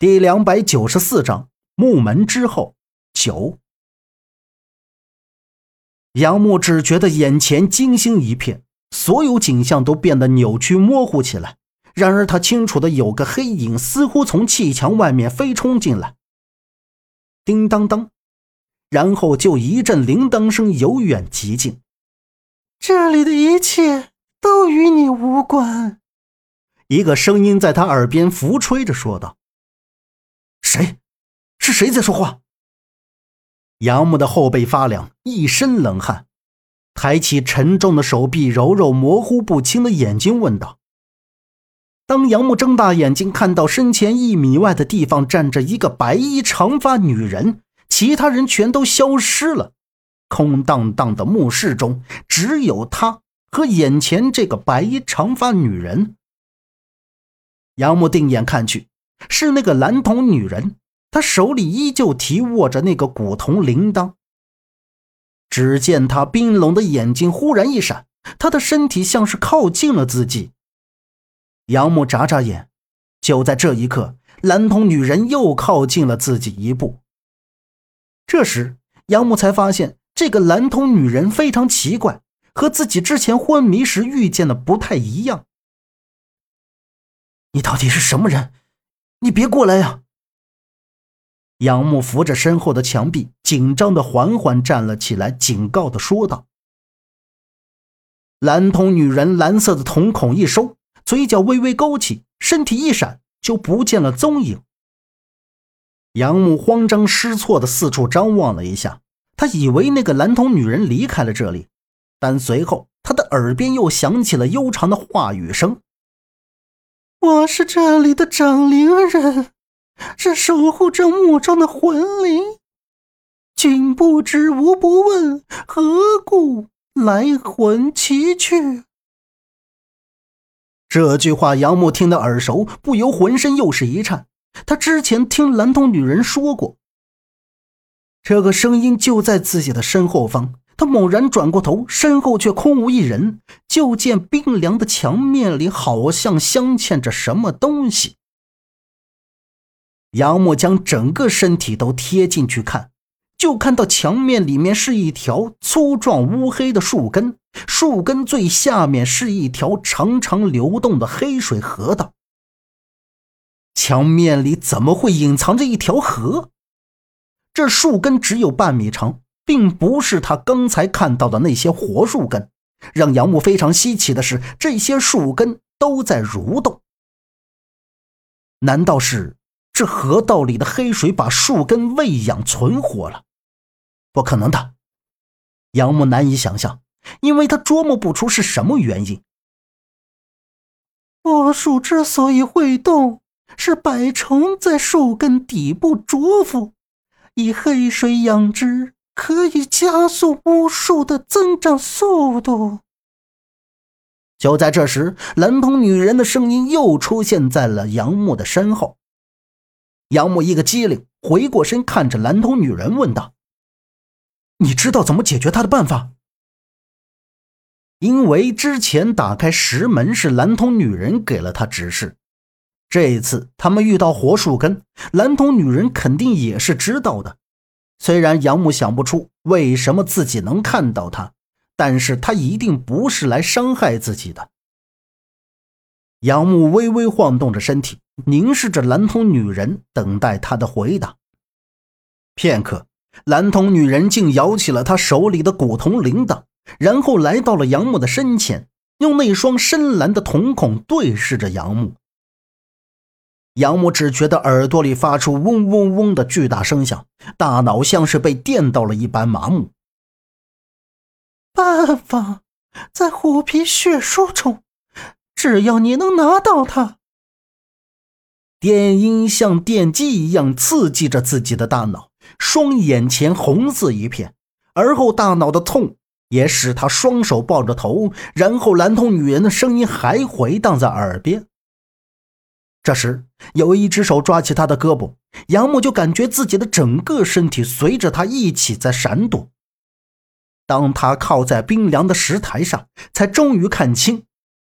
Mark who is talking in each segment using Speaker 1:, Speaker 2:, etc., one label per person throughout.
Speaker 1: 第两百九十四章木门之后九。杨木只觉得眼前金星一片，所有景象都变得扭曲模糊起来。然而他清楚的有个黑影似乎从砌墙外面飞冲进来。叮当当，然后就一阵铃铛声由远及近。
Speaker 2: 这里的一切都与你无关。
Speaker 1: 一个声音在他耳边拂吹着说道。谁？是谁在说话？杨木的后背发凉，一身冷汗，抬起沉重的手臂，揉揉模糊不清的眼睛，问道：“当杨木睁大眼睛，看到身前一米外的地方站着一个白衣长发女人，其他人全都消失了，空荡荡的墓室中只有他和眼前这个白衣长发女人。”杨木定眼看去。是那个蓝瞳女人，她手里依旧提握着那个古铜铃铛。只见她冰冷的眼睛忽然一闪，她的身体像是靠近了自己。杨木眨眨眼，就在这一刻，蓝瞳女人又靠近了自己一步。这时，杨木才发现这个蓝瞳女人非常奇怪，和自己之前昏迷时遇见的不太一样。你到底是什么人？你别过来呀！杨木扶着身后的墙壁，紧张的缓缓站了起来，警告的说道：“蓝瞳女人蓝色的瞳孔一收，嘴角微微勾起，身体一闪，就不见了踪影。”杨木慌张失措的四处张望了一下，他以为那个蓝瞳女人离开了这里，但随后他的耳边又响起了悠长的话语声。
Speaker 2: 我是这里的掌灵人，是守护着墓中的魂灵。君不知，无不问，何故来魂奇去？
Speaker 1: 这句话杨木听得耳熟，不由浑身又是一颤。他之前听蓝瞳女人说过，这个声音就在自己的身后方。他猛然转过头，身后却空无一人。就见冰凉的墙面里好像镶嵌着什么东西。杨木将整个身体都贴进去看，就看到墙面里面是一条粗壮乌黑的树根，树根最下面是一条长长流动的黑水河道。墙面里怎么会隐藏着一条河？这树根只有半米长。并不是他刚才看到的那些活树根。让杨木非常稀奇的是，这些树根都在蠕动。难道是这河道里的黑水把树根喂养存活了？不可能的，杨木难以想象，因为他捉摸不出是什么原因。
Speaker 2: 活树之所以会动，是百虫在树根底部蛰伏，以黑水养殖。可以加速巫术的增长速度。
Speaker 1: 就在这时，蓝瞳女人的声音又出现在了杨木的身后。杨木一个机灵，回过身看着蓝瞳女人，问道：“你知道怎么解决她的办法？”因为之前打开石门是蓝瞳女人给了他指示，这一次他们遇到活树根，蓝瞳女人肯定也是知道的。虽然杨木想不出为什么自己能看到他，但是他一定不是来伤害自己的。杨木微微晃动着身体，凝视着蓝瞳女人，等待她的回答。片刻，蓝瞳女人竟摇起了她手里的古铜铃铛，然后来到了杨木的身前，用那双深蓝的瞳孔对视着杨木。杨木只觉得耳朵里发出嗡嗡嗡的巨大声响，大脑像是被电到了一般麻木。
Speaker 2: 办法在虎皮血书中，只要你能拿到它。
Speaker 1: 电音像电击一样刺激着自己的大脑，双眼前红色一片，而后大脑的痛也使他双手抱着头，然后蓝瞳女人的声音还回荡在耳边。这时，有一只手抓起他的胳膊，杨木就感觉自己的整个身体随着他一起在闪躲。当他靠在冰凉的石台上，才终于看清，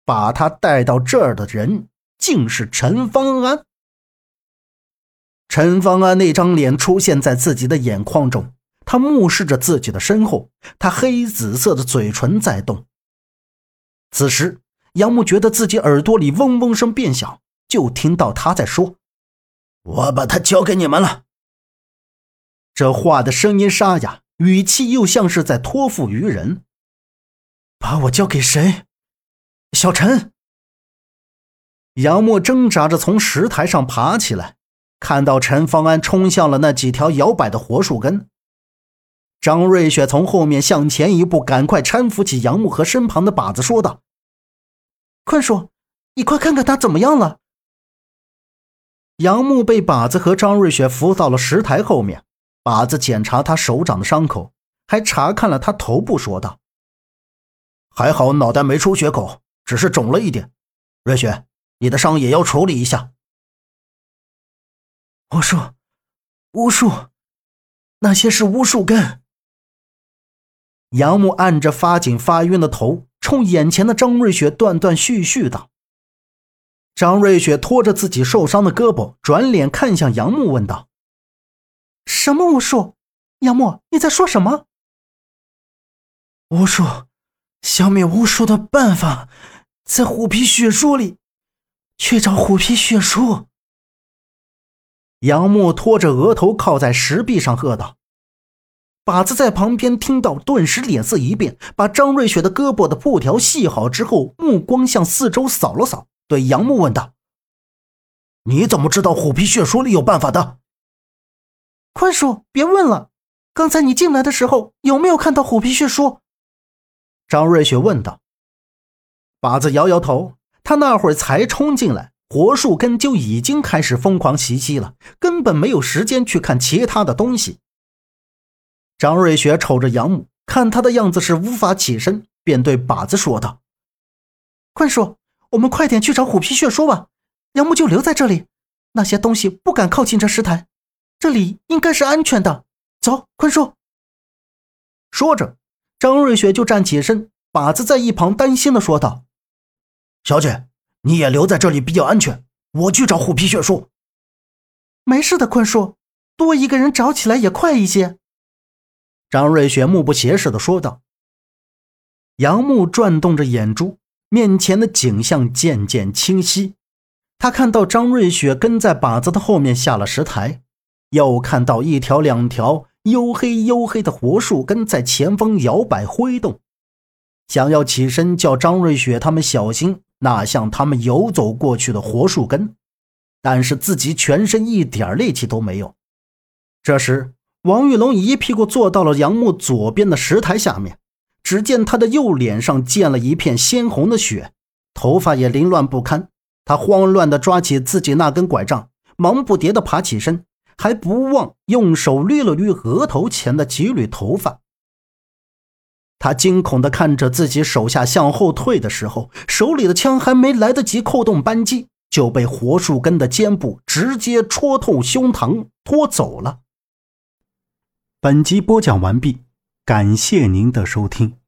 Speaker 1: 把他带到这儿的人竟是陈方安。陈方安那张脸出现在自己的眼眶中，他目视着自己的身后，他黑紫色的嘴唇在动。此时，杨木觉得自己耳朵里嗡嗡声变小，就听到他在说：“
Speaker 2: 我把他交给你们了。”
Speaker 1: 这话的声音沙哑，语气又像是在托付于人。
Speaker 2: 把我交给谁？小陈。
Speaker 1: 杨木挣扎着从石台上爬起来，看到陈方安冲向了那几条摇摆的活树根。张瑞雪从后面向前一步，赶快搀扶起杨木和身旁的靶子，说道：“
Speaker 2: 坤叔，你快看看他怎么样了。”
Speaker 1: 杨木被靶子和张瑞雪扶到了石台后面。靶子检查他手掌的伤口，还查看了他头部，说道：“
Speaker 2: 还好脑袋没出血口，只是肿了一点。瑞雪，你的伤也要处理一下。”
Speaker 3: 巫术，巫术，那些是巫术根。
Speaker 1: 杨木按着发紧发晕的头，冲眼前的张瑞雪断断续续道：“张瑞雪拖着自己受伤的胳膊，转脸看向杨木，问道。”
Speaker 2: 什么巫术？杨木，你在说什么？
Speaker 3: 巫术，消灭巫术的办法，在虎皮血书里，去找虎皮血书。
Speaker 1: 杨木拖着额头靠在石壁上喝道：“靶子在旁边听到，顿时脸色一变，把张瑞雪的胳膊的布条系好之后，目光向四周扫了扫，对杨木问道：‘
Speaker 2: 你怎么知道虎皮血书里有办法的？’”
Speaker 3: 宽叔，别问了。刚才你进来的时候，有没有看到虎皮血书？
Speaker 1: 张瑞雪问道。靶子摇摇头，他那会儿才冲进来，活树根就已经开始疯狂袭击了，根本没有时间去看其他的东西。张瑞雪瞅着杨木，看他的样子是无法起身，便对靶子说道：“
Speaker 3: 宽叔，我们快点去找虎皮血书吧。杨木就留在这里，那些东西不敢靠近这石台。”这里应该是安全的，走，坤叔。
Speaker 1: 说着，张瑞雪就站起身，靶子在一旁担心的说道：“
Speaker 2: 小姐，你也留在这里比较安全，我去找虎皮血书。”
Speaker 3: 没事的，坤叔，多一个人找起来也快一些。
Speaker 1: 张瑞雪目不斜视的说道。杨木转动着眼珠，面前的景象渐渐清晰，他看到张瑞雪跟在靶子的后面下了石台。又看到一条两条黝黑黝黑的活树根在前方摇摆挥动，想要起身叫张瑞雪他们小心那向他们游走过去的活树根，但是自己全身一点力气都没有。这时，王玉龙一屁股坐到了杨木左边的石台下面，只见他的右脸上溅了一片鲜红的血，头发也凌乱不堪。他慌乱地抓起自己那根拐杖，忙不迭地爬起身。还不忘用手捋了捋额头前的几缕头发。他惊恐地看着自己手下向后退的时候，手里的枪还没来得及扣动扳机，就被活树根的肩部直接戳透胸膛，拖走了。本集播讲完毕，感谢您的收听。